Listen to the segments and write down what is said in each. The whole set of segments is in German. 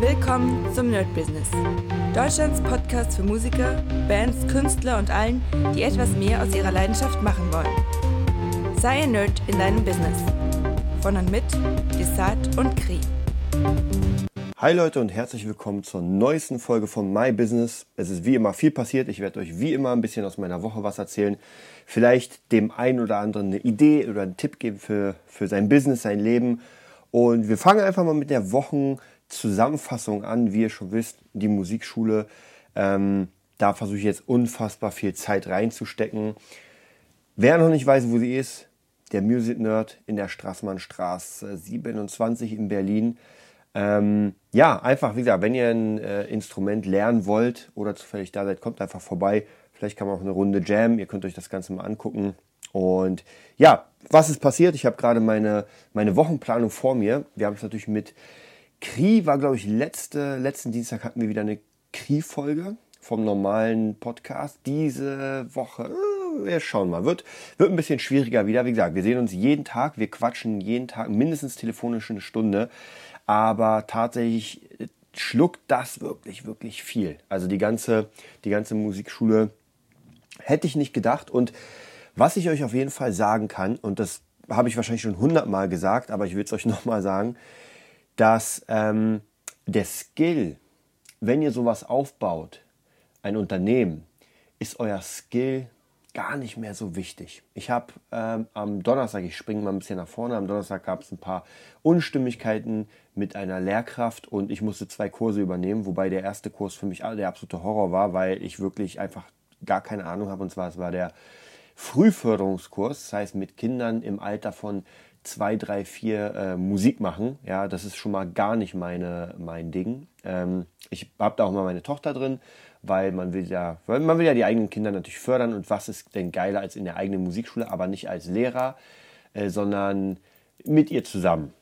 Willkommen zum Nerd Business. Deutschlands Podcast für Musiker, Bands, Künstler und allen, die etwas mehr aus ihrer Leidenschaft machen wollen. Sei ein Nerd in deinem Business. Von und mit Desart und Kri. Hi Leute und herzlich willkommen zur neuesten Folge von My Business. Es ist wie immer viel passiert. Ich werde euch wie immer ein bisschen aus meiner Woche was erzählen. Vielleicht dem einen oder anderen eine Idee oder einen Tipp geben für, für sein Business, sein Leben. Und wir fangen einfach mal mit der Wochenzusammenfassung an. Wie ihr schon wisst, die Musikschule. Ähm, da versuche ich jetzt unfassbar viel Zeit reinzustecken. Wer noch nicht weiß, wo sie ist, der Music Nerd in der Straßmannstraße 27 in Berlin. Ähm, ja, einfach, wie gesagt, wenn ihr ein äh, Instrument lernen wollt oder zufällig da seid, kommt einfach vorbei. Vielleicht kann man auch eine Runde Jam. Ihr könnt euch das Ganze mal angucken. Und ja, was ist passiert? Ich habe gerade meine, meine Wochenplanung vor mir. Wir haben es natürlich mit Kri, war glaube ich letzte, letzten Dienstag hatten wir wieder eine Kri-Folge vom normalen Podcast. Diese Woche, äh, wir schauen mal, wird, wird ein bisschen schwieriger wieder. Wie gesagt, wir sehen uns jeden Tag, wir quatschen jeden Tag mindestens telefonisch eine Stunde aber tatsächlich schluckt das wirklich, wirklich viel. Also die ganze, die ganze Musikschule hätte ich nicht gedacht. Und was ich euch auf jeden Fall sagen kann, und das habe ich wahrscheinlich schon hundertmal gesagt, aber ich will es euch nochmal sagen, dass ähm, der Skill, wenn ihr sowas aufbaut, ein Unternehmen, ist euer Skill gar nicht mehr so wichtig. Ich habe ähm, am Donnerstag, ich springe mal ein bisschen nach vorne, am Donnerstag gab es ein paar Unstimmigkeiten mit einer Lehrkraft und ich musste zwei Kurse übernehmen, wobei der erste Kurs für mich der absolute Horror war, weil ich wirklich einfach gar keine Ahnung habe und zwar es war der Frühförderungskurs, das heißt mit Kindern im Alter von zwei, drei, vier äh, Musik machen. Ja, das ist schon mal gar nicht meine, mein Ding. Ähm, ich habe da auch mal meine Tochter drin weil man will ja, man will ja die eigenen Kinder natürlich fördern und was ist denn geiler als in der eigenen Musikschule, aber nicht als Lehrer, äh, sondern mit ihr zusammen.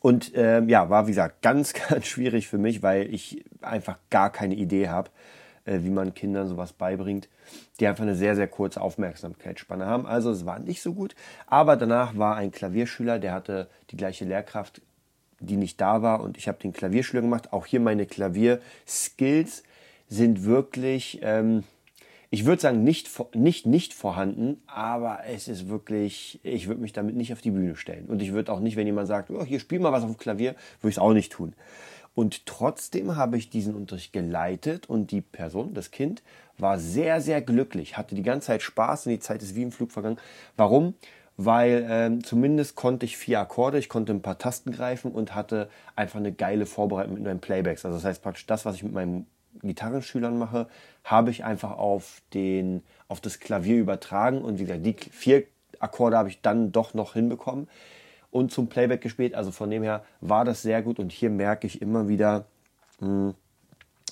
Und äh, ja, war wie gesagt ganz, ganz schwierig für mich, weil ich einfach gar keine Idee habe, äh, wie man Kindern sowas beibringt, die einfach eine sehr, sehr kurze Aufmerksamkeitsspanne haben. Also es war nicht so gut. Aber danach war ein Klavierschüler, der hatte die gleiche Lehrkraft, die nicht da war und ich habe den Klavierschüler gemacht. Auch hier meine Klavierskills sind wirklich, ähm, ich würde sagen, nicht, nicht, nicht vorhanden, aber es ist wirklich, ich würde mich damit nicht auf die Bühne stellen. Und ich würde auch nicht, wenn jemand sagt, oh, hier spiel mal was auf dem Klavier, würde ich es auch nicht tun. Und trotzdem habe ich diesen Unterricht geleitet und die Person, das Kind, war sehr, sehr glücklich, hatte die ganze Zeit Spaß und die Zeit ist wie im Flug vergangen. Warum? Weil ähm, zumindest konnte ich vier Akkorde, ich konnte ein paar Tasten greifen und hatte einfach eine geile Vorbereitung mit meinen Playbacks. Also das heißt praktisch das, was ich mit meinem Gitarrenschülern mache, habe ich einfach auf, den, auf das Klavier übertragen und wie gesagt, die vier Akkorde habe ich dann doch noch hinbekommen und zum Playback gespielt. Also von dem her war das sehr gut und hier merke ich immer wieder, hm,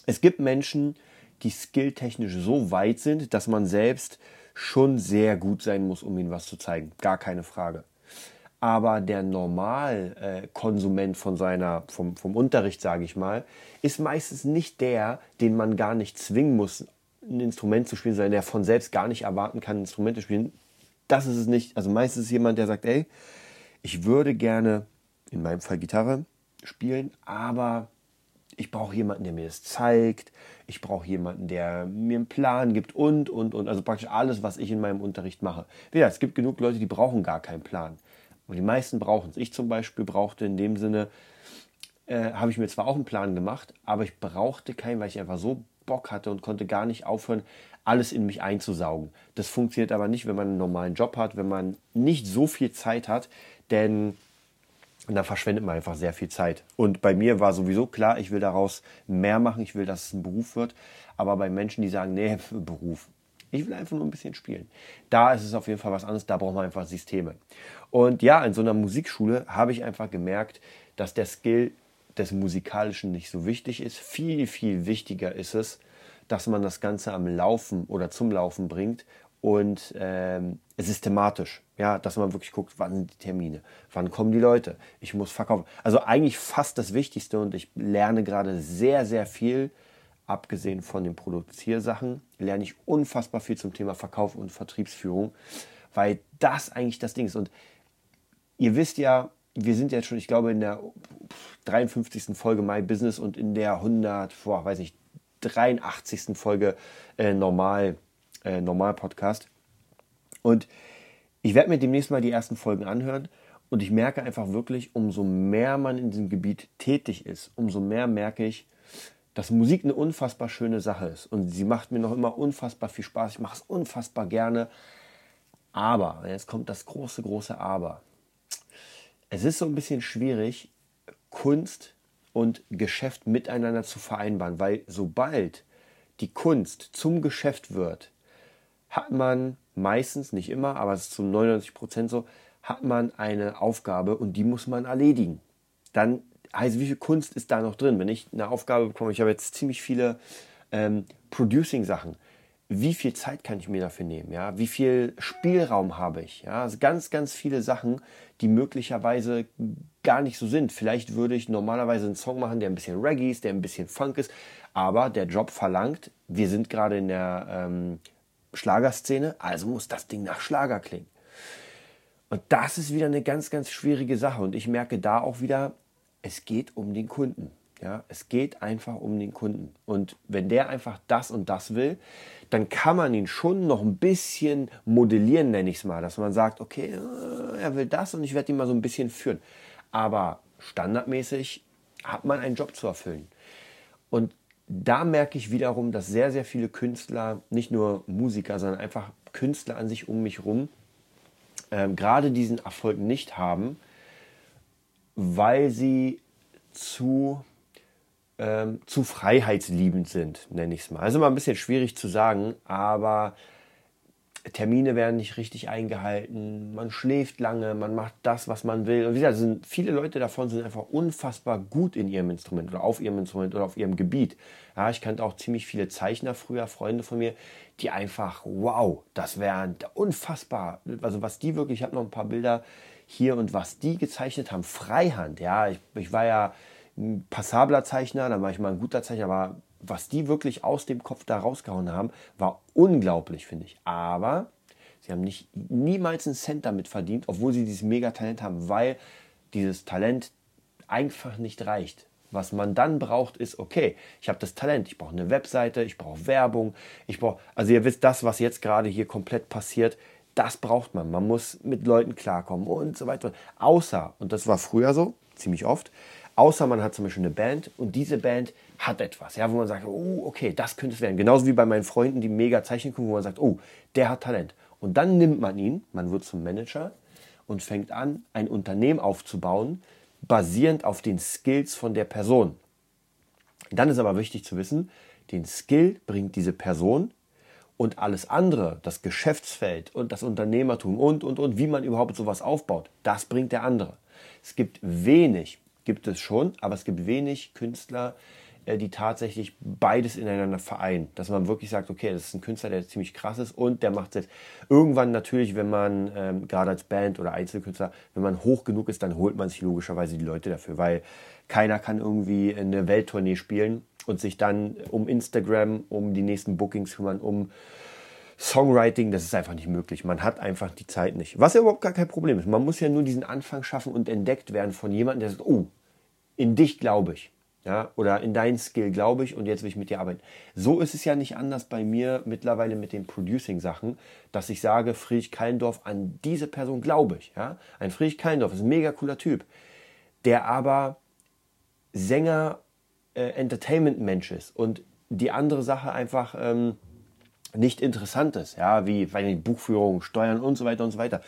es gibt Menschen, die skilltechnisch so weit sind, dass man selbst schon sehr gut sein muss, um ihnen was zu zeigen. Gar keine Frage. Aber der Normalkonsument von seiner, vom, vom Unterricht, sage ich mal, ist meistens nicht der, den man gar nicht zwingen muss, ein Instrument zu spielen, sondern der von selbst gar nicht erwarten kann, Instrumente zu spielen. Das ist es nicht. Also meistens ist jemand, der sagt, ey, ich würde gerne, in meinem Fall Gitarre, spielen, aber ich brauche jemanden, der mir das zeigt. Ich brauche jemanden, der mir einen Plan gibt und, und, und. Also praktisch alles, was ich in meinem Unterricht mache. Ja, es gibt genug Leute, die brauchen gar keinen Plan. Und die meisten brauchen es. Ich zum Beispiel brauchte in dem Sinne, äh, habe ich mir zwar auch einen Plan gemacht, aber ich brauchte keinen, weil ich einfach so Bock hatte und konnte gar nicht aufhören, alles in mich einzusaugen. Das funktioniert aber nicht, wenn man einen normalen Job hat, wenn man nicht so viel Zeit hat, denn da verschwendet man einfach sehr viel Zeit. Und bei mir war sowieso klar, ich will daraus mehr machen, ich will, dass es ein Beruf wird. Aber bei Menschen, die sagen, nee, Beruf, ich will einfach nur ein bisschen spielen. Da ist es auf jeden Fall was anderes, da braucht man einfach Systeme. Und ja, in so einer Musikschule habe ich einfach gemerkt, dass der Skill des Musikalischen nicht so wichtig ist. Viel, viel wichtiger ist es, dass man das Ganze am Laufen oder zum Laufen bringt und ähm, systematisch. Ja, dass man wirklich guckt, wann sind die Termine, wann kommen die Leute, ich muss verkaufen. Also eigentlich fast das Wichtigste und ich lerne gerade sehr, sehr viel abgesehen von den Produziersachen, lerne ich unfassbar viel zum Thema Verkauf und Vertriebsführung, weil das eigentlich das Ding ist. Und ihr wisst ja, wir sind jetzt schon, ich glaube, in der 53. Folge My Business und in der 100, boah, weiß nicht, 83. Folge äh, Normal, äh, Normal Podcast. Und ich werde mir demnächst mal die ersten Folgen anhören und ich merke einfach wirklich, umso mehr man in diesem Gebiet tätig ist, umso mehr merke ich, dass Musik eine unfassbar schöne Sache ist. Und sie macht mir noch immer unfassbar viel Spaß. Ich mache es unfassbar gerne. Aber, jetzt kommt das große, große Aber. Es ist so ein bisschen schwierig, Kunst und Geschäft miteinander zu vereinbaren, weil sobald die Kunst zum Geschäft wird, hat man meistens, nicht immer, aber es ist zu 99 Prozent so, hat man eine Aufgabe und die muss man erledigen. Dann heißt, wie viel Kunst ist da noch drin? Wenn ich eine Aufgabe bekomme, ich habe jetzt ziemlich viele ähm, Producing-Sachen. Wie viel Zeit kann ich mir dafür nehmen? Ja? Wie viel Spielraum habe ich? Ja? Also ganz, ganz viele Sachen, die möglicherweise gar nicht so sind. Vielleicht würde ich normalerweise einen Song machen, der ein bisschen Reggae ist, der ein bisschen Funk ist, aber der Job verlangt, wir sind gerade in der ähm, Schlagerszene, also muss das Ding nach Schlager klingen. Und das ist wieder eine ganz, ganz schwierige Sache. Und ich merke da auch wieder, es geht um den Kunden. Ja, es geht einfach um den Kunden. Und wenn der einfach das und das will, dann kann man ihn schon noch ein bisschen modellieren, nenne ich es mal. Dass man sagt, okay, äh, er will das und ich werde ihn mal so ein bisschen führen. Aber standardmäßig hat man einen Job zu erfüllen. Und da merke ich wiederum, dass sehr, sehr viele Künstler, nicht nur Musiker, sondern einfach Künstler an sich um mich herum, ähm, gerade diesen Erfolg nicht haben, weil sie zu, ähm, zu freiheitsliebend sind, nenne ich es mal. Also mal ein bisschen schwierig zu sagen, aber Termine werden nicht richtig eingehalten, man schläft lange, man macht das, was man will. Und wie gesagt, sind, viele Leute davon sind einfach unfassbar gut in ihrem Instrument oder auf ihrem Instrument oder auf ihrem Gebiet. Ja, ich kannte auch ziemlich viele Zeichner früher, Freunde von mir, die einfach, wow, das wäre unfassbar. Also was die wirklich, ich habe noch ein paar Bilder hier und was die gezeichnet haben, Freihand. Ja, ich, ich war ja ein passabler Zeichner, dann war ich mal ein guter Zeichner, aber was die wirklich aus dem Kopf da rausgehauen haben, war unglaublich, finde ich. Aber sie haben nicht niemals einen Cent damit verdient, obwohl sie dieses Megatalent haben, weil dieses Talent einfach nicht reicht. Was man dann braucht, ist, okay, ich habe das Talent, ich brauche eine Webseite, ich brauche Werbung, ich brauche, also ihr wisst, das, was jetzt gerade hier komplett passiert, das braucht man. Man muss mit Leuten klarkommen und so weiter. Außer, und das war früher so, ziemlich oft, Außer man hat zum Beispiel eine Band und diese Band hat etwas, ja, wo man sagt, oh, okay, das könnte es werden. Genauso wie bei meinen Freunden, die mega Zeichen gucken, wo man sagt, oh, der hat Talent. Und dann nimmt man ihn, man wird zum Manager und fängt an, ein Unternehmen aufzubauen, basierend auf den Skills von der Person. Dann ist aber wichtig zu wissen, den Skill bringt diese Person und alles andere, das Geschäftsfeld und das Unternehmertum und, und, und, wie man überhaupt sowas aufbaut, das bringt der andere. Es gibt wenig gibt es schon, aber es gibt wenig Künstler, äh, die tatsächlich beides ineinander vereinen. Dass man wirklich sagt, okay, das ist ein Künstler, der ziemlich krass ist und der macht es irgendwann natürlich, wenn man ähm, gerade als Band oder Einzelkünstler, wenn man hoch genug ist, dann holt man sich logischerweise die Leute dafür, weil keiner kann irgendwie eine Welttournee spielen und sich dann um Instagram, um die nächsten Bookings kümmern, um Songwriting, das ist einfach nicht möglich. Man hat einfach die Zeit nicht. Was ja überhaupt gar kein Problem ist. Man muss ja nur diesen Anfang schaffen und entdeckt werden von jemandem, der sagt, oh, in dich glaube ich. Ja, oder in deinen Skill glaube ich und jetzt will ich mit dir arbeiten. So ist es ja nicht anders bei mir mittlerweile mit den Producing-Sachen, dass ich sage, Friedrich Kallendorf, an diese Person glaube ich. Ja? Ein Friedrich Kallendorf ist ein mega cooler Typ, der aber Sänger, äh, Entertainment-Mensch ist und die andere Sache einfach ähm, nicht interessant ist, ja, wie weil die Buchführung, Steuern und so weiter und so weiter.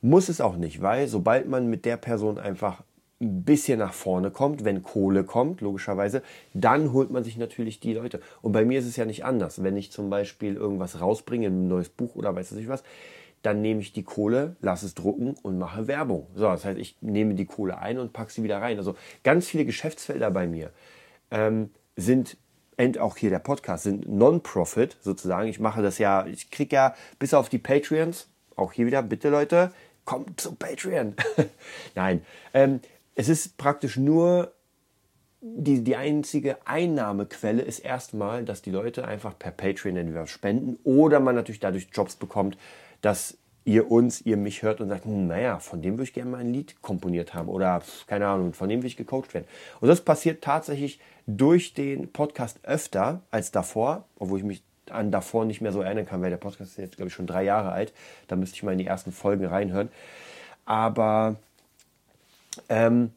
Muss es auch nicht, weil sobald man mit der Person einfach ein bisschen nach vorne kommt, wenn Kohle kommt, logischerweise, dann holt man sich natürlich die Leute. Und bei mir ist es ja nicht anders. Wenn ich zum Beispiel irgendwas rausbringe, ein neues Buch oder weiß ich was, dann nehme ich die Kohle, lasse es drucken und mache Werbung. So, das heißt, ich nehme die Kohle ein und packe sie wieder rein. Also ganz viele Geschäftsfelder bei mir ähm, sind und auch hier der Podcast sind Non-Profit sozusagen. Ich mache das ja, ich kriege ja bis auf die Patreons, auch hier wieder, bitte Leute, kommt zum Patreon. Nein, ähm, es ist praktisch nur die, die einzige Einnahmequelle ist erstmal, dass die Leute einfach per Patreon entweder spenden oder man natürlich dadurch Jobs bekommt, dass ihr uns, ihr mich hört und sagt, hm, naja, von dem würde ich gerne mal ein Lied komponiert haben oder keine Ahnung, von dem will ich gecoacht werden. Und das passiert tatsächlich durch den Podcast öfter als davor, obwohl ich mich an davor nicht mehr so erinnern kann, weil der Podcast ist jetzt, glaube ich, schon drei Jahre alt. Da müsste ich mal in die ersten Folgen reinhören. Aber ähm,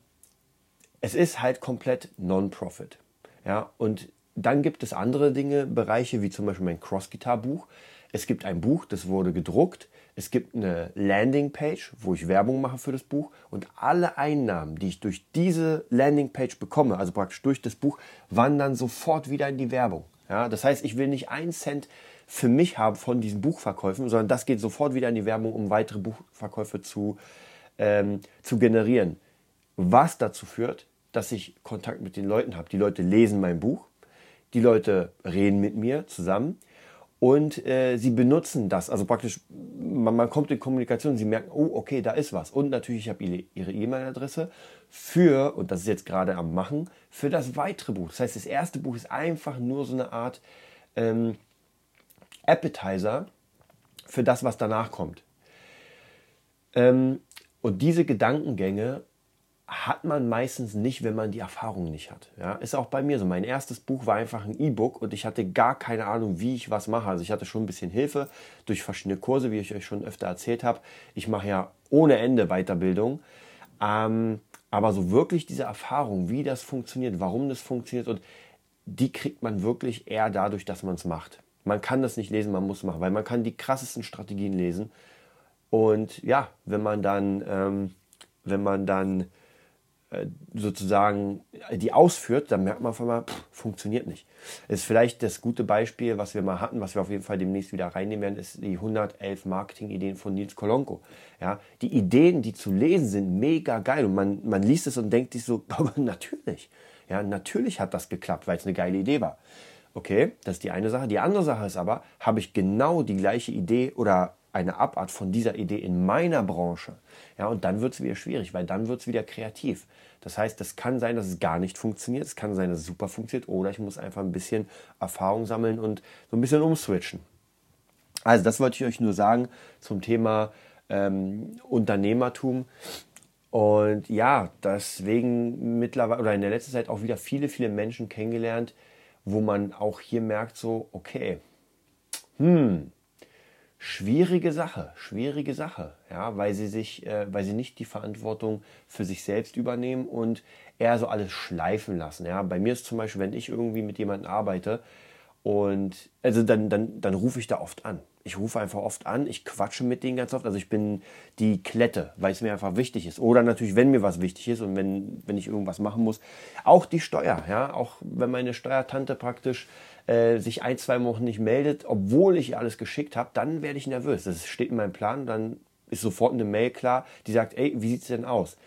es ist halt komplett Non-Profit. Ja, und dann gibt es andere Dinge, Bereiche, wie zum Beispiel mein Cross-Guitar-Buch. Es gibt ein Buch, das wurde gedruckt. Es gibt eine Landingpage, wo ich Werbung mache für das Buch. Und alle Einnahmen, die ich durch diese Landingpage bekomme, also praktisch durch das Buch, wandern sofort wieder in die Werbung. Ja, das heißt, ich will nicht einen Cent für mich haben von diesen Buchverkäufen, sondern das geht sofort wieder in die Werbung, um weitere Buchverkäufe zu, ähm, zu generieren. Was dazu führt, dass ich Kontakt mit den Leuten habe. Die Leute lesen mein Buch, die Leute reden mit mir zusammen und äh, sie benutzen das. Also praktisch, man, man, kommt in Kommunikation, sie merken, oh, okay, da ist was. Und natürlich, ich habe ihre E-Mail-Adresse für, und das ist jetzt gerade am Machen, für das weitere Buch. Das heißt, das erste Buch ist einfach nur so eine Art ähm, Appetizer für das, was danach kommt. Ähm, und diese Gedankengänge hat man meistens nicht, wenn man die Erfahrung nicht hat. Ja, ist auch bei mir so. Mein erstes Buch war einfach ein E-Book und ich hatte gar keine Ahnung, wie ich was mache. Also ich hatte schon ein bisschen Hilfe durch verschiedene Kurse, wie ich euch schon öfter erzählt habe. Ich mache ja ohne Ende Weiterbildung. Ähm, aber so wirklich diese Erfahrung, wie das funktioniert, warum das funktioniert und die kriegt man wirklich eher dadurch, dass man es macht. Man kann das nicht lesen, man muss machen, weil man kann die krassesten Strategien lesen. Und ja, wenn man dann, ähm, wenn man dann sozusagen die ausführt, dann merkt man auf einmal, pff, funktioniert nicht. Ist vielleicht das gute Beispiel, was wir mal hatten, was wir auf jeden Fall demnächst wieder reinnehmen werden, ist die 111 Marketing-Ideen von Nils Kolonko. Ja, die Ideen, die zu lesen sind, mega geil und man, man liest es und denkt sich so, natürlich, ja, natürlich hat das geklappt, weil es eine geile Idee war. Okay, das ist die eine Sache. Die andere Sache ist aber, habe ich genau die gleiche Idee oder eine Abart von dieser Idee in meiner Branche. Ja, und dann wird es wieder schwierig, weil dann wird es wieder kreativ. Das heißt, es kann sein, dass es gar nicht funktioniert, es kann sein, dass es super funktioniert, oder ich muss einfach ein bisschen Erfahrung sammeln und so ein bisschen umswitchen. Also, das wollte ich euch nur sagen zum Thema ähm, Unternehmertum. Und ja, deswegen mittlerweile oder in der letzten Zeit auch wieder viele, viele Menschen kennengelernt, wo man auch hier merkt, so, okay, hm, schwierige Sache, schwierige Sache, ja, weil sie sich, äh, weil sie nicht die Verantwortung für sich selbst übernehmen und eher so alles schleifen lassen. Ja, bei mir ist zum Beispiel, wenn ich irgendwie mit jemandem arbeite und also dann, dann, dann rufe ich da oft an. Ich rufe einfach oft an, ich quatsche mit denen ganz oft. Also ich bin die Klette, weil es mir einfach wichtig ist. Oder natürlich, wenn mir was wichtig ist und wenn, wenn ich irgendwas machen muss. Auch die Steuer, ja, auch wenn meine Steuertante praktisch äh, sich ein, zwei Wochen nicht meldet, obwohl ich ihr alles geschickt habe, dann werde ich nervös. Das steht in meinem Plan, dann ist sofort eine Mail klar, die sagt, ey, wie sieht es denn aus?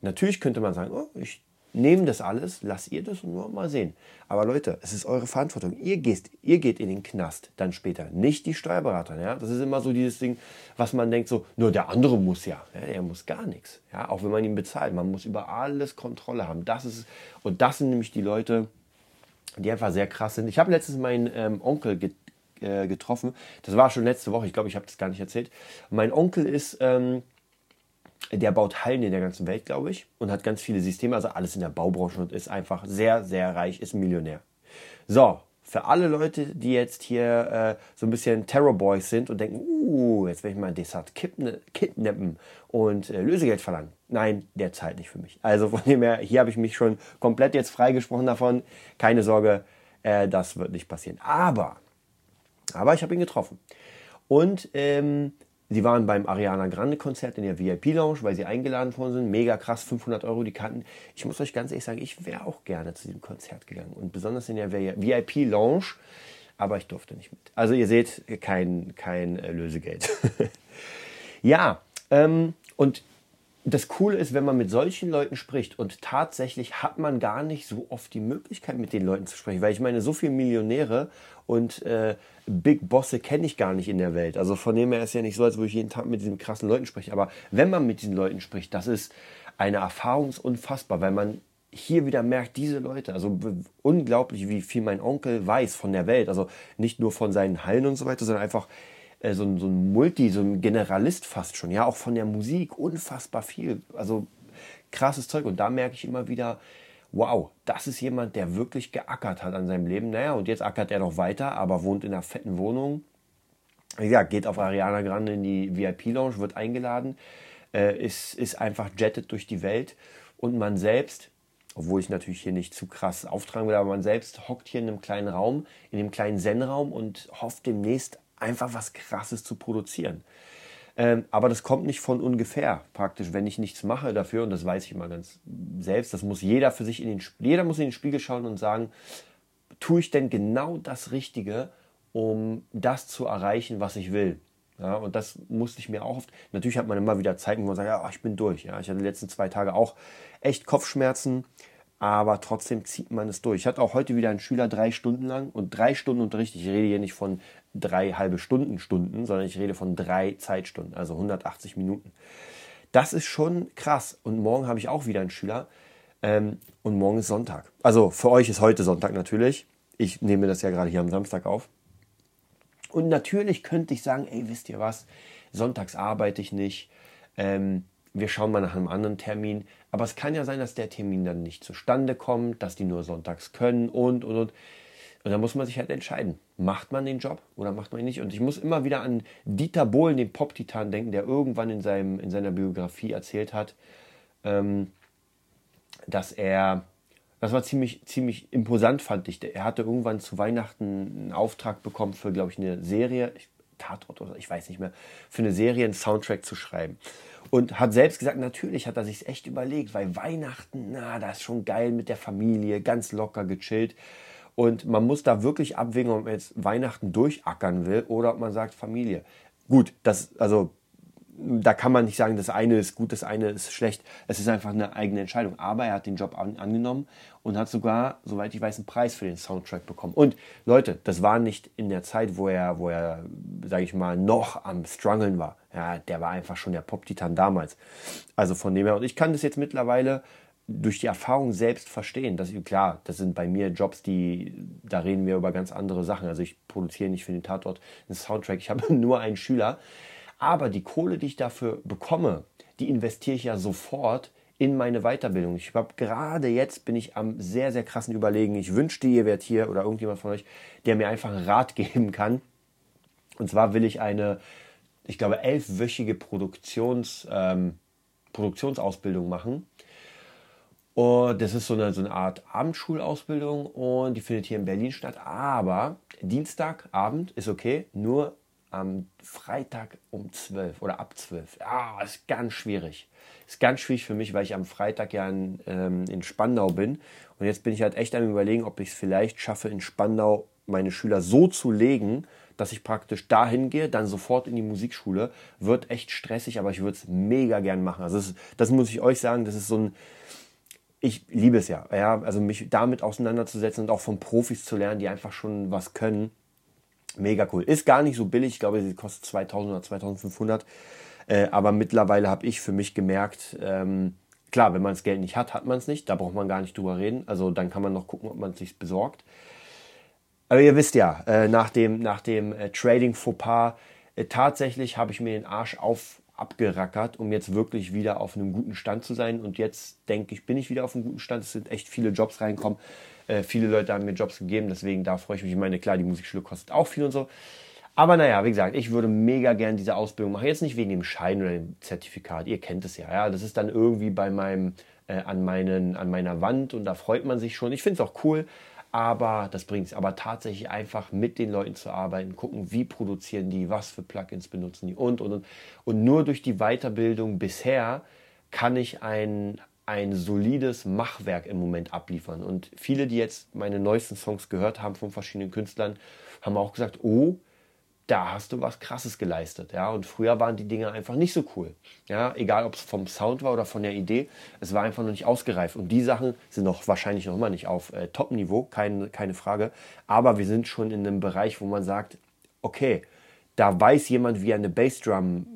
Natürlich könnte man sagen, oh, ich nehme das alles, lasst ihr das und mal sehen. Aber Leute, es ist eure Verantwortung. Ihr geht, ihr geht in den Knast dann später, nicht die Steuerberater. Ja? Das ist immer so dieses Ding, was man denkt, so, nur der andere muss ja. ja er muss gar nichts. Ja? Auch wenn man ihn bezahlt. Man muss über alles Kontrolle haben. Das ist, und das sind nämlich die Leute, die einfach sehr krass sind. Ich habe letztens meinen ähm, Onkel get, äh, getroffen. Das war schon letzte Woche. Ich glaube, ich habe das gar nicht erzählt. Mein Onkel ist, ähm, der baut Hallen in der ganzen Welt, glaube ich, und hat ganz viele Systeme, also alles in der Baubranche und ist einfach sehr, sehr reich, ist ein Millionär. So, für alle Leute, die jetzt hier äh, so ein bisschen Terrorboys sind und denken, uh, jetzt werde ich mal Desart kidnappen und äh, Lösegeld verlangen. Nein, der zahlt nicht für mich. Also von dem her, hier habe ich mich schon komplett jetzt freigesprochen davon. Keine Sorge, äh, das wird nicht passieren. Aber, aber ich habe ihn getroffen. Und ähm, Sie waren beim Ariana Grande Konzert in der VIP Lounge, weil sie eingeladen worden sind. Mega krass, 500 Euro die Karten. Ich muss euch ganz ehrlich sagen, ich wäre auch gerne zu diesem Konzert gegangen und besonders in der VIP Lounge, aber ich durfte nicht mit. Also ihr seht, kein, kein äh, Lösegeld. ja, ähm, und das Coole ist, wenn man mit solchen Leuten spricht und tatsächlich hat man gar nicht so oft die Möglichkeit, mit den Leuten zu sprechen, weil ich meine, so viele Millionäre und äh, Big Bosse kenne ich gar nicht in der Welt. Also von dem her ist ja nicht so, als würde ich jeden Tag mit diesen krassen Leuten sprechen. Aber wenn man mit diesen Leuten spricht, das ist eine Erfahrung unfassbar, weil man hier wieder merkt, diese Leute, also unglaublich, wie viel mein Onkel weiß von der Welt. Also nicht nur von seinen Hallen und so weiter, sondern einfach äh, so, ein, so ein Multi, so ein Generalist fast schon, ja, auch von der Musik, unfassbar viel. Also krasses Zeug. Und da merke ich immer wieder, wow, das ist jemand, der wirklich geackert hat an seinem Leben. Naja, und jetzt ackert er noch weiter, aber wohnt in einer fetten Wohnung. Ja, geht auf Ariana Grande in die VIP-Lounge, wird eingeladen, äh, ist, ist einfach jettet durch die Welt. Und man selbst, obwohl ich natürlich hier nicht zu krass auftragen will, aber man selbst hockt hier in einem kleinen Raum, in einem kleinen Zen-Raum und hofft demnächst einfach was Krasses zu produzieren. Ähm, aber das kommt nicht von ungefähr praktisch, wenn ich nichts mache dafür, und das weiß ich immer ganz selbst, das muss jeder für sich in den, jeder muss in den Spiegel schauen und sagen, tue ich denn genau das Richtige, um das zu erreichen, was ich will? Ja, und das musste ich mir auch oft. Natürlich hat man immer wieder Zeiten, wo man sagt, ja, ich bin durch. Ja, ich hatte die letzten zwei Tage auch echt Kopfschmerzen aber trotzdem zieht man es durch. Ich hatte auch heute wieder einen Schüler drei Stunden lang und drei Stunden Unterricht. Ich rede hier nicht von drei halbe Stunden Stunden, sondern ich rede von drei Zeitstunden, also 180 Minuten. Das ist schon krass. Und morgen habe ich auch wieder einen Schüler ähm, und morgen ist Sonntag. Also für euch ist heute Sonntag natürlich. Ich nehme das ja gerade hier am Samstag auf. Und natürlich könnte ich sagen, ey, wisst ihr was? Sonntags arbeite ich nicht. Ähm, wir schauen mal nach einem anderen Termin. Aber es kann ja sein, dass der Termin dann nicht zustande kommt, dass die nur sonntags können und, und, und. Und da muss man sich halt entscheiden. Macht man den Job oder macht man ihn nicht? Und ich muss immer wieder an Dieter Bohlen, den Pop-Titan, denken, der irgendwann in, seinem, in seiner Biografie erzählt hat, ähm, dass er, das war ziemlich, ziemlich imposant, fand ich. Er hatte irgendwann zu Weihnachten einen Auftrag bekommen für, glaube ich, eine Serie, Tatort oder ich weiß nicht mehr, für eine Serie einen Soundtrack zu schreiben. Und hat selbst gesagt, natürlich hat er sich echt überlegt, weil Weihnachten, na, das ist schon geil mit der Familie, ganz locker gechillt. Und man muss da wirklich abwägen, ob man jetzt Weihnachten durchackern will oder ob man sagt Familie. Gut, das, also da kann man nicht sagen, das eine ist gut, das eine ist schlecht. Es ist einfach eine eigene Entscheidung. Aber er hat den Job an, angenommen und hat sogar, soweit ich weiß, einen Preis für den Soundtrack bekommen. Und Leute, das war nicht in der Zeit, wo er, wo er, sage ich mal, noch am struggeln war. Ja, der war einfach schon der Pop-Titan damals. Also von dem her, und ich kann das jetzt mittlerweile durch die Erfahrung selbst verstehen. Dass, klar, das sind bei mir Jobs, die, da reden wir über ganz andere Sachen. Also ich produziere nicht für den Tatort einen Soundtrack, ich habe nur einen Schüler. Aber die Kohle, die ich dafür bekomme, die investiere ich ja sofort in meine Weiterbildung. Ich habe gerade jetzt bin ich am sehr, sehr krassen Überlegen. Ich wünschte, ihr wärt hier oder irgendjemand von euch, der mir einfach Rat geben kann. Und zwar will ich eine, ich glaube, elfwöchige Produktions, ähm, Produktionsausbildung machen. Und das ist so eine, so eine Art Abendschulausbildung und die findet hier in Berlin statt. Aber Dienstagabend ist okay, nur am Freitag um 12 oder ab 12. Ja, ist ganz schwierig. Ist ganz schwierig für mich, weil ich am Freitag ja in, ähm, in Spandau bin. Und jetzt bin ich halt echt am Überlegen, ob ich es vielleicht schaffe, in Spandau meine Schüler so zu legen, dass ich praktisch dahin gehe, dann sofort in die Musikschule. Wird echt stressig, aber ich würde es mega gern machen. Also das, das, muss ich euch sagen, das ist so ein, ich liebe es ja, ja, also mich damit auseinanderzusetzen und auch von Profis zu lernen, die einfach schon was können. Mega cool. Ist gar nicht so billig. Ich glaube, sie kostet 2000 oder 2500. Äh, aber mittlerweile habe ich für mich gemerkt, ähm, klar, wenn man das Geld nicht hat, hat man es nicht. Da braucht man gar nicht drüber reden. Also dann kann man noch gucken, ob man es sich besorgt. Aber ihr wisst ja, äh, nach dem, nach dem äh, Trading Fauxpas, äh, tatsächlich habe ich mir den Arsch auf, abgerackert, um jetzt wirklich wieder auf einem guten Stand zu sein. Und jetzt denke ich, bin ich wieder auf einem guten Stand. Es sind echt viele Jobs reinkommen. Äh, viele Leute haben mir Jobs gegeben, deswegen da freue ich mich. Ich meine, klar, die Musikschule kostet auch viel und so. Aber naja, wie gesagt, ich würde mega gern diese Ausbildung machen. Jetzt nicht wegen dem Schein oder dem Zertifikat. Ihr kennt es ja. ja. Das ist dann irgendwie bei meinem, äh, an, meinen, an meiner Wand und da freut man sich schon. Ich finde es auch cool, aber das bringt es. Aber tatsächlich einfach mit den Leuten zu arbeiten, gucken, wie produzieren die, was für Plugins benutzen die und und und. Und nur durch die Weiterbildung bisher kann ich ein, ein solides Machwerk im Moment abliefern. Und viele, die jetzt meine neuesten Songs gehört haben von verschiedenen Künstlern, haben auch gesagt, oh, da hast du was Krasses geleistet. Ja? Und früher waren die Dinge einfach nicht so cool. Ja? Egal, ob es vom Sound war oder von der Idee, es war einfach noch nicht ausgereift. Und die Sachen sind noch wahrscheinlich noch immer nicht auf äh, Top-Niveau, kein, keine Frage. Aber wir sind schon in einem Bereich, wo man sagt, okay, da weiß jemand, wie er eine Bassdrum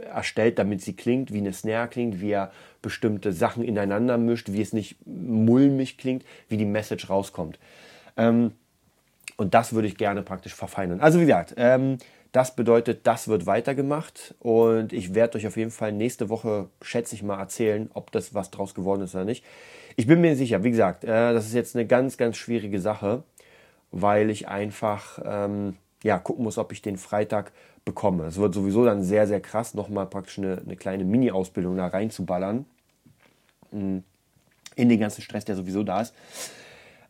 erstellt, damit sie klingt, wie eine Snare klingt, wie er bestimmte Sachen ineinander mischt, wie es nicht mulmig klingt, wie die Message rauskommt. Ähm, und das würde ich gerne praktisch verfeinern. Also wie gesagt, ähm, Das bedeutet, das wird weitergemacht und ich werde euch auf jeden Fall nächste Woche, schätze ich mal, erzählen, ob das was draus geworden ist oder nicht. Ich bin mir sicher, wie gesagt, äh, das ist jetzt eine ganz, ganz schwierige Sache, weil ich einfach ähm, ja, gucken muss, ob ich den Freitag bekomme. Es wird sowieso dann sehr, sehr krass, nochmal praktisch eine, eine kleine Mini-Ausbildung da reinzuballern. In den ganzen Stress, der sowieso da ist.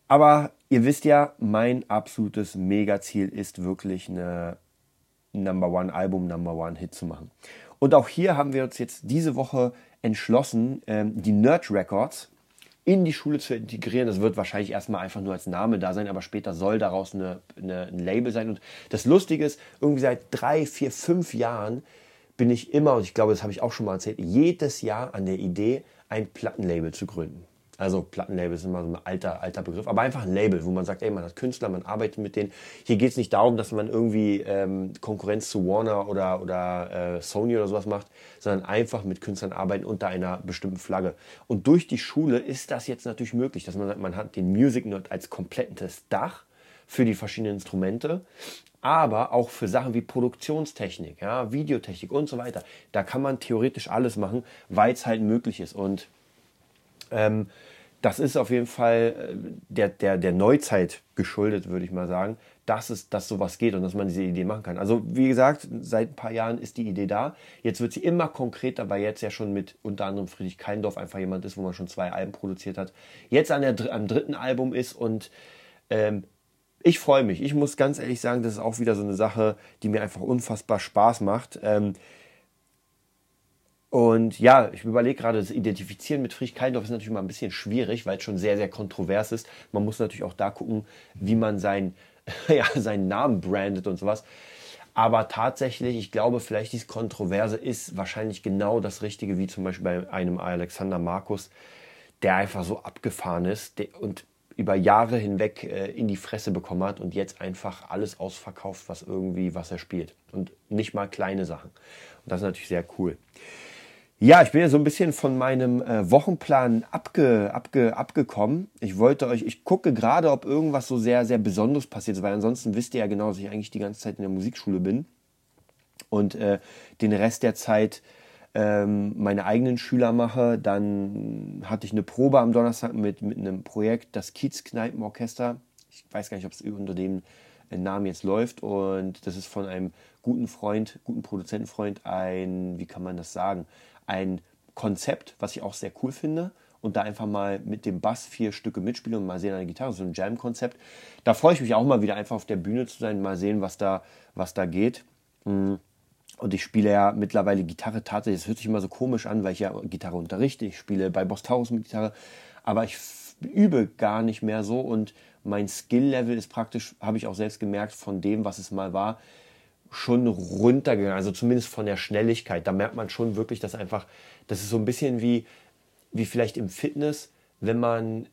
Aber ihr wisst ja, mein absolutes Megaziel ist wirklich eine Number One Album, Number One Hit zu machen. Und auch hier haben wir uns jetzt diese Woche entschlossen, ähm, die Nerd Records in die Schule zu integrieren. Das wird wahrscheinlich erstmal einfach nur als Name da sein, aber später soll daraus eine, eine, ein Label sein. Und das Lustige ist, irgendwie seit drei, vier, fünf Jahren bin ich immer, und ich glaube, das habe ich auch schon mal erzählt, jedes Jahr an der Idee, ein Plattenlabel zu gründen. Also Plattenlabel ist immer so ein alter, alter Begriff, aber einfach ein Label, wo man sagt, ey, man hat Künstler, man arbeitet mit denen. Hier geht es nicht darum, dass man irgendwie ähm, Konkurrenz zu Warner oder, oder äh, Sony oder sowas macht, sondern einfach mit Künstlern arbeiten unter einer bestimmten Flagge. Und durch die Schule ist das jetzt natürlich möglich, dass man sagt, man hat den Music Nerd als komplettes Dach für die verschiedenen Instrumente, aber auch für Sachen wie Produktionstechnik, ja, Videotechnik und so weiter. Da kann man theoretisch alles machen, weil es halt möglich ist. Und ähm, das ist auf jeden Fall äh, der, der, der Neuzeit geschuldet, würde ich mal sagen, dass, es, dass sowas geht und dass man diese Idee machen kann. Also wie gesagt, seit ein paar Jahren ist die Idee da. Jetzt wird sie immer konkreter, weil jetzt ja schon mit unter anderem Friedrich Keindorf einfach jemand ist, wo man schon zwei Alben produziert hat. Jetzt an der, am dritten Album ist und ähm, ich freue mich. Ich muss ganz ehrlich sagen, das ist auch wieder so eine Sache, die mir einfach unfassbar Spaß macht. Ähm, und ja, ich überlege gerade, das Identifizieren mit Friedrich Keindorf ist natürlich mal ein bisschen schwierig, weil es schon sehr, sehr kontrovers ist. Man muss natürlich auch da gucken, wie man sein, ja, seinen Namen brandet und sowas. Aber tatsächlich, ich glaube, vielleicht dieses Kontroverse ist wahrscheinlich genau das Richtige, wie zum Beispiel bei einem Alexander Markus, der einfach so abgefahren ist und über Jahre hinweg äh, in die Fresse bekommen hat und jetzt einfach alles ausverkauft, was irgendwie, was er spielt. Und nicht mal kleine Sachen. Und das ist natürlich sehr cool. Ja, ich bin ja so ein bisschen von meinem äh, Wochenplan abge, abge, abgekommen. Ich wollte euch, ich gucke gerade, ob irgendwas so sehr, sehr Besonderes passiert ist, weil ansonsten wisst ihr ja genau, dass ich eigentlich die ganze Zeit in der Musikschule bin und äh, den Rest der Zeit ähm, meine eigenen Schüler mache. Dann hatte ich eine Probe am Donnerstag mit, mit einem Projekt, das Kiezkneipenorchester. Ich weiß gar nicht, ob es unter dem äh, Namen jetzt läuft. Und das ist von einem guten Freund, guten Produzentenfreund, ein, wie kann man das sagen, ein Konzept, was ich auch sehr cool finde. Und da einfach mal mit dem Bass vier Stücke mitspiele und mal sehen an der Gitarre, so ein Jam-Konzept. Da freue ich mich auch mal wieder einfach auf der Bühne zu sein, mal sehen, was da, was da geht. Hm. Und ich spiele ja mittlerweile Gitarre tatsächlich. Es hört sich immer so komisch an, weil ich ja Gitarre unterrichte. Ich spiele bei Boss Taurus mit Gitarre. Aber ich übe gar nicht mehr so. Und mein Skill-Level ist praktisch, habe ich auch selbst gemerkt, von dem, was es mal war, schon runtergegangen. Also zumindest von der Schnelligkeit. Da merkt man schon wirklich, dass einfach, das ist so ein bisschen wie, wie vielleicht im Fitness, wenn man,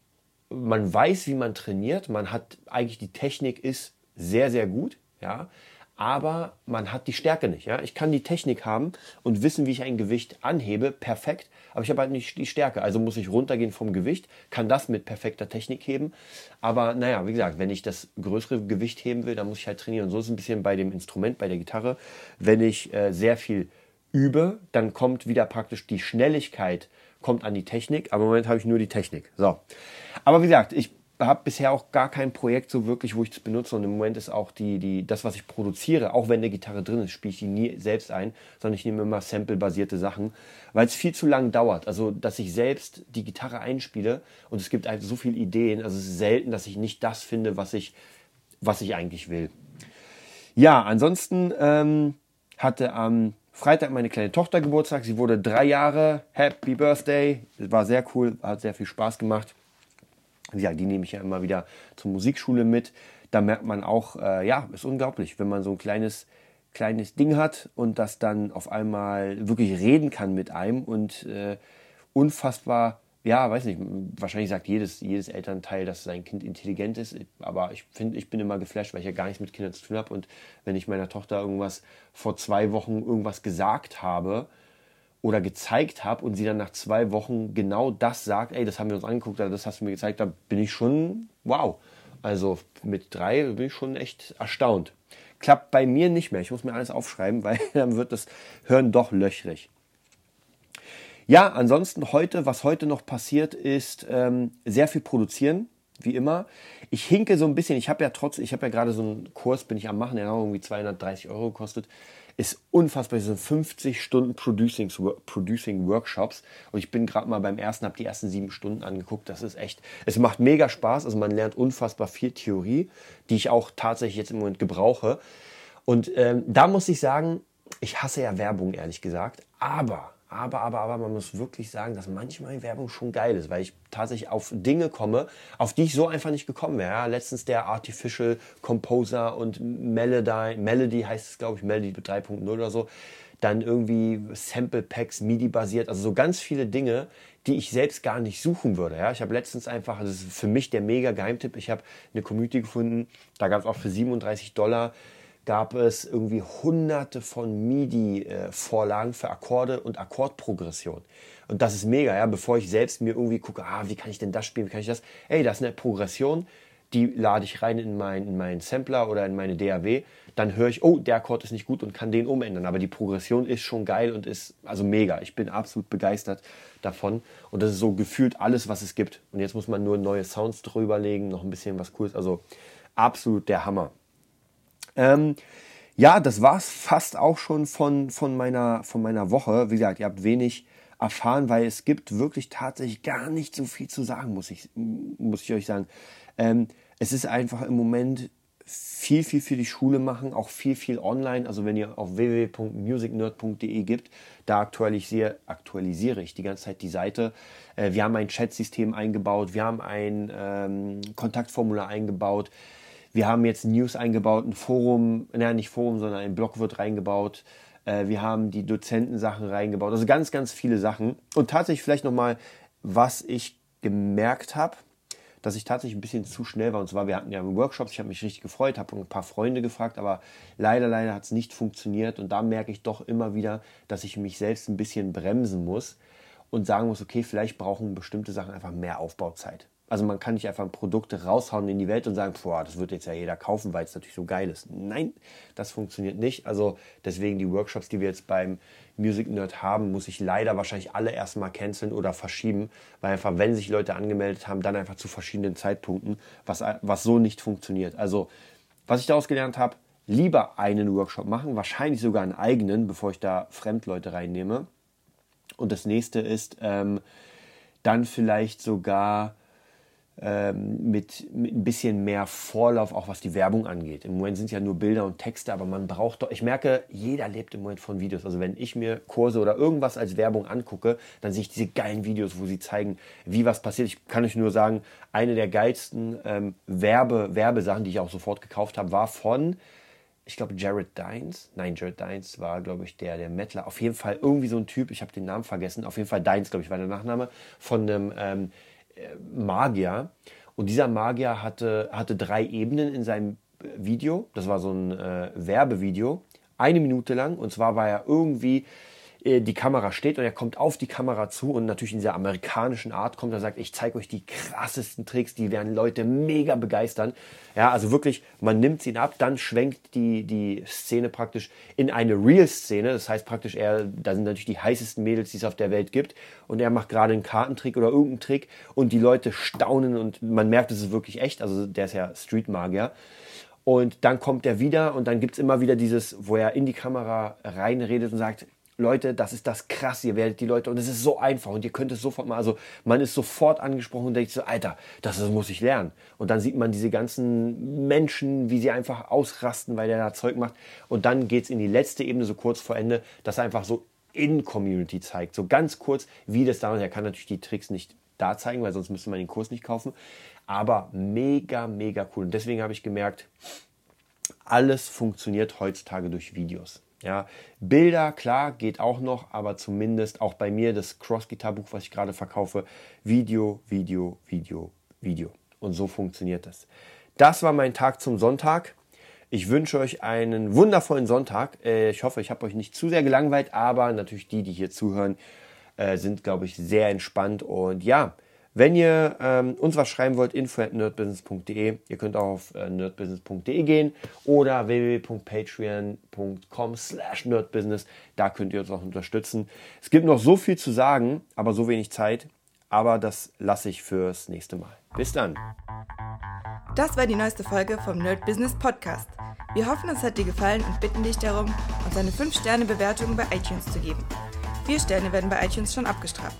man weiß, wie man trainiert. Man hat eigentlich die Technik ist sehr, sehr gut. Ja, aber man hat die Stärke nicht. Ja? Ich kann die Technik haben und wissen, wie ich ein Gewicht anhebe, perfekt, aber ich habe halt nicht die Stärke. Also muss ich runtergehen vom Gewicht, kann das mit perfekter Technik heben. Aber naja, wie gesagt, wenn ich das größere Gewicht heben will, dann muss ich halt trainieren. Und so ist es ein bisschen bei dem Instrument, bei der Gitarre. Wenn ich äh, sehr viel übe, dann kommt wieder praktisch die Schnelligkeit kommt an die Technik, aber im Moment habe ich nur die Technik. So. Aber wie gesagt, ich habe bisher auch gar kein Projekt so wirklich, wo ich das benutze. Und im Moment ist auch die, die, das, was ich produziere, auch wenn eine Gitarre drin ist, spiele ich die nie selbst ein, sondern ich nehme immer sample-basierte Sachen, weil es viel zu lang dauert. Also, dass ich selbst die Gitarre einspiele und es gibt halt so viele Ideen. Also, es ist selten, dass ich nicht das finde, was ich, was ich eigentlich will. Ja, ansonsten ähm, hatte am Freitag meine kleine Tochter Geburtstag. Sie wurde drei Jahre. Happy Birthday. War sehr cool, hat sehr viel Spaß gemacht ja, die nehme ich ja immer wieder zur Musikschule mit. Da merkt man auch, äh, ja, ist unglaublich, wenn man so ein kleines, kleines Ding hat und das dann auf einmal wirklich reden kann mit einem und äh, unfassbar, ja, weiß nicht, wahrscheinlich sagt jedes, jedes Elternteil, dass sein Kind intelligent ist, aber ich finde, ich bin immer geflasht, weil ich ja gar nichts mit Kindern zu tun habe und wenn ich meiner Tochter irgendwas vor zwei Wochen irgendwas gesagt habe, oder gezeigt habe und sie dann nach zwei Wochen genau das sagt, ey, das haben wir uns angeguckt, das hast du mir gezeigt, da bin ich schon, wow. Also mit drei bin ich schon echt erstaunt. Klappt bei mir nicht mehr. Ich muss mir alles aufschreiben, weil dann wird das Hören doch löchrig. Ja, ansonsten heute, was heute noch passiert, ist ähm, sehr viel produzieren, wie immer. Ich hinke so ein bisschen, ich habe ja trotz, ich habe ja gerade so einen Kurs, bin ich am machen, der hat irgendwie 230 Euro gekostet. Ist unfassbar, das sind 50 Stunden Producing, Producing Workshops. Und ich bin gerade mal beim ersten, habe die ersten sieben Stunden angeguckt. Das ist echt, es macht mega Spaß. Also man lernt unfassbar viel Theorie, die ich auch tatsächlich jetzt im Moment gebrauche. Und ähm, da muss ich sagen, ich hasse ja Werbung, ehrlich gesagt. Aber aber, aber, aber man muss wirklich sagen, dass manchmal Werbung schon geil ist, weil ich tatsächlich auf Dinge komme, auf die ich so einfach nicht gekommen wäre. Letztens der Artificial Composer und Melody, Melody heißt es, glaube ich, Melody 3.0 oder so. Dann irgendwie Sample Packs, MIDI basiert, also so ganz viele Dinge, die ich selbst gar nicht suchen würde. Ja, ich habe letztens einfach, das ist für mich der mega Geheimtipp, ich habe eine Community gefunden, da gab es auch für 37 Dollar gab es irgendwie hunderte von MIDI-Vorlagen für Akkorde und Akkordprogression. Und das ist mega, ja, bevor ich selbst mir irgendwie gucke, ah, wie kann ich denn das spielen, wie kann ich das? Ey, das ist eine Progression, die lade ich rein in meinen in mein Sampler oder in meine DAW, dann höre ich, oh, der Akkord ist nicht gut und kann den umändern. Aber die Progression ist schon geil und ist also mega. Ich bin absolut begeistert davon. Und das ist so gefühlt alles, was es gibt. Und jetzt muss man nur neue Sounds drüberlegen, noch ein bisschen was Cooles. Also absolut der Hammer. Ähm, ja, das war es fast auch schon von, von, meiner, von meiner Woche. Wie gesagt, ihr habt wenig erfahren, weil es gibt wirklich tatsächlich gar nicht so viel zu sagen, muss ich, muss ich euch sagen. Ähm, es ist einfach im Moment viel, viel für die Schule machen, auch viel, viel online. Also wenn ihr auf www.musicnerd.de gibt, da aktualisiere, aktualisiere ich die ganze Zeit die Seite. Äh, wir haben ein Chatsystem eingebaut, wir haben ein ähm, Kontaktformular eingebaut. Wir haben jetzt News eingebaut, ein Forum, naja, nicht Forum, sondern ein Blog wird reingebaut. Äh, wir haben die Dozentensachen reingebaut. Also ganz, ganz viele Sachen. Und tatsächlich vielleicht nochmal, was ich gemerkt habe, dass ich tatsächlich ein bisschen zu schnell war. Und zwar, wir hatten ja Workshops, ich habe mich richtig gefreut, habe ein paar Freunde gefragt, aber leider, leider hat es nicht funktioniert. Und da merke ich doch immer wieder, dass ich mich selbst ein bisschen bremsen muss und sagen muss, okay, vielleicht brauchen bestimmte Sachen einfach mehr Aufbauzeit. Also man kann nicht einfach Produkte raushauen in die Welt und sagen, boah, das wird jetzt ja jeder kaufen, weil es natürlich so geil ist. Nein, das funktioniert nicht. Also deswegen die Workshops, die wir jetzt beim Music Nerd haben, muss ich leider wahrscheinlich alle erstmal canceln oder verschieben, weil einfach, wenn sich Leute angemeldet haben, dann einfach zu verschiedenen Zeitpunkten, was, was so nicht funktioniert. Also was ich daraus gelernt habe, lieber einen Workshop machen, wahrscheinlich sogar einen eigenen, bevor ich da Fremdleute reinnehme. Und das nächste ist ähm, dann vielleicht sogar mit, mit ein bisschen mehr Vorlauf, auch was die Werbung angeht. Im Moment sind ja nur Bilder und Texte, aber man braucht doch, ich merke, jeder lebt im Moment von Videos. Also wenn ich mir Kurse oder irgendwas als Werbung angucke, dann sehe ich diese geilen Videos, wo sie zeigen, wie was passiert. Ich kann euch nur sagen, eine der geilsten ähm, Werbe, Werbesachen, die ich auch sofort gekauft habe, war von, ich glaube, Jared Dines. Nein, Jared Dines war, glaube ich, der, der Mettler. Auf jeden Fall irgendwie so ein Typ, ich habe den Namen vergessen. Auf jeden Fall Dines, glaube ich, war der Nachname, von einem ähm, Magier. Und dieser Magier hatte, hatte drei Ebenen in seinem Video. Das war so ein äh, Werbevideo. Eine Minute lang. Und zwar war er irgendwie äh, die Kamera steht und er kommt auf die Kamera zu und natürlich in dieser amerikanischen Art kommt er sagt, ich zeige euch die krassesten Tricks, die werden Leute mega begeistern. Ja, also wirklich, man nimmt ihn ab, dann schwenkt die, die Szene praktisch in eine Real-Szene. Das heißt praktisch, er, da sind natürlich die heißesten Mädels, die es auf der Welt gibt und er macht gerade einen Kartentrick oder irgendeinen Trick und die Leute staunen und man merkt, es ist wirklich echt. Also der ist ja Street-Magier. Und dann kommt er wieder und dann gibt es immer wieder dieses, wo er in die Kamera reinredet und sagt, Leute, das ist das krass, ihr werdet die Leute, und es ist so einfach und ihr könnt es sofort mal, also man ist sofort angesprochen und denkt so, Alter, das, muss ich lernen. Und dann sieht man diese ganzen Menschen, wie sie einfach ausrasten, weil der da Zeug macht. Und dann geht es in die letzte Ebene, so kurz vor Ende, dass einfach so in Community zeigt. So ganz kurz, wie das damals, er kann natürlich die Tricks nicht da zeigen, weil sonst müsste man den Kurs nicht kaufen. Aber mega, mega cool. Und deswegen habe ich gemerkt, alles funktioniert heutzutage durch Videos. Ja, Bilder, klar, geht auch noch, aber zumindest auch bei mir das Cross-Gitar-Buch, was ich gerade verkaufe, Video, Video, Video, Video. Und so funktioniert das. Das war mein Tag zum Sonntag. Ich wünsche euch einen wundervollen Sonntag. Äh, ich hoffe, ich habe euch nicht zu sehr gelangweilt, aber natürlich die, die hier zuhören, äh, sind, glaube ich, sehr entspannt. Und ja, Wenn ihr ähm, uns was schreiben wollt, info at nerdbusiness.de. Ihr könnt auch auf äh, nerdbusiness.de gehen oder www.patreon.com slash nerdbusiness. Da könnt ihr uns auch unterstützen. Es gibt noch so viel zu sagen, aber so wenig Zeit. Aber das lasse ich fürs nächste Mal. Bis dann. Das war die neueste Folge vom Nerd Business Podcast. Wir hoffen, es hat dir gefallen und bitten dich darum, uns eine 5-Sterne-Bewertung bei iTunes zu geben. Vier Sterne werden bei iTunes schon abgestraft.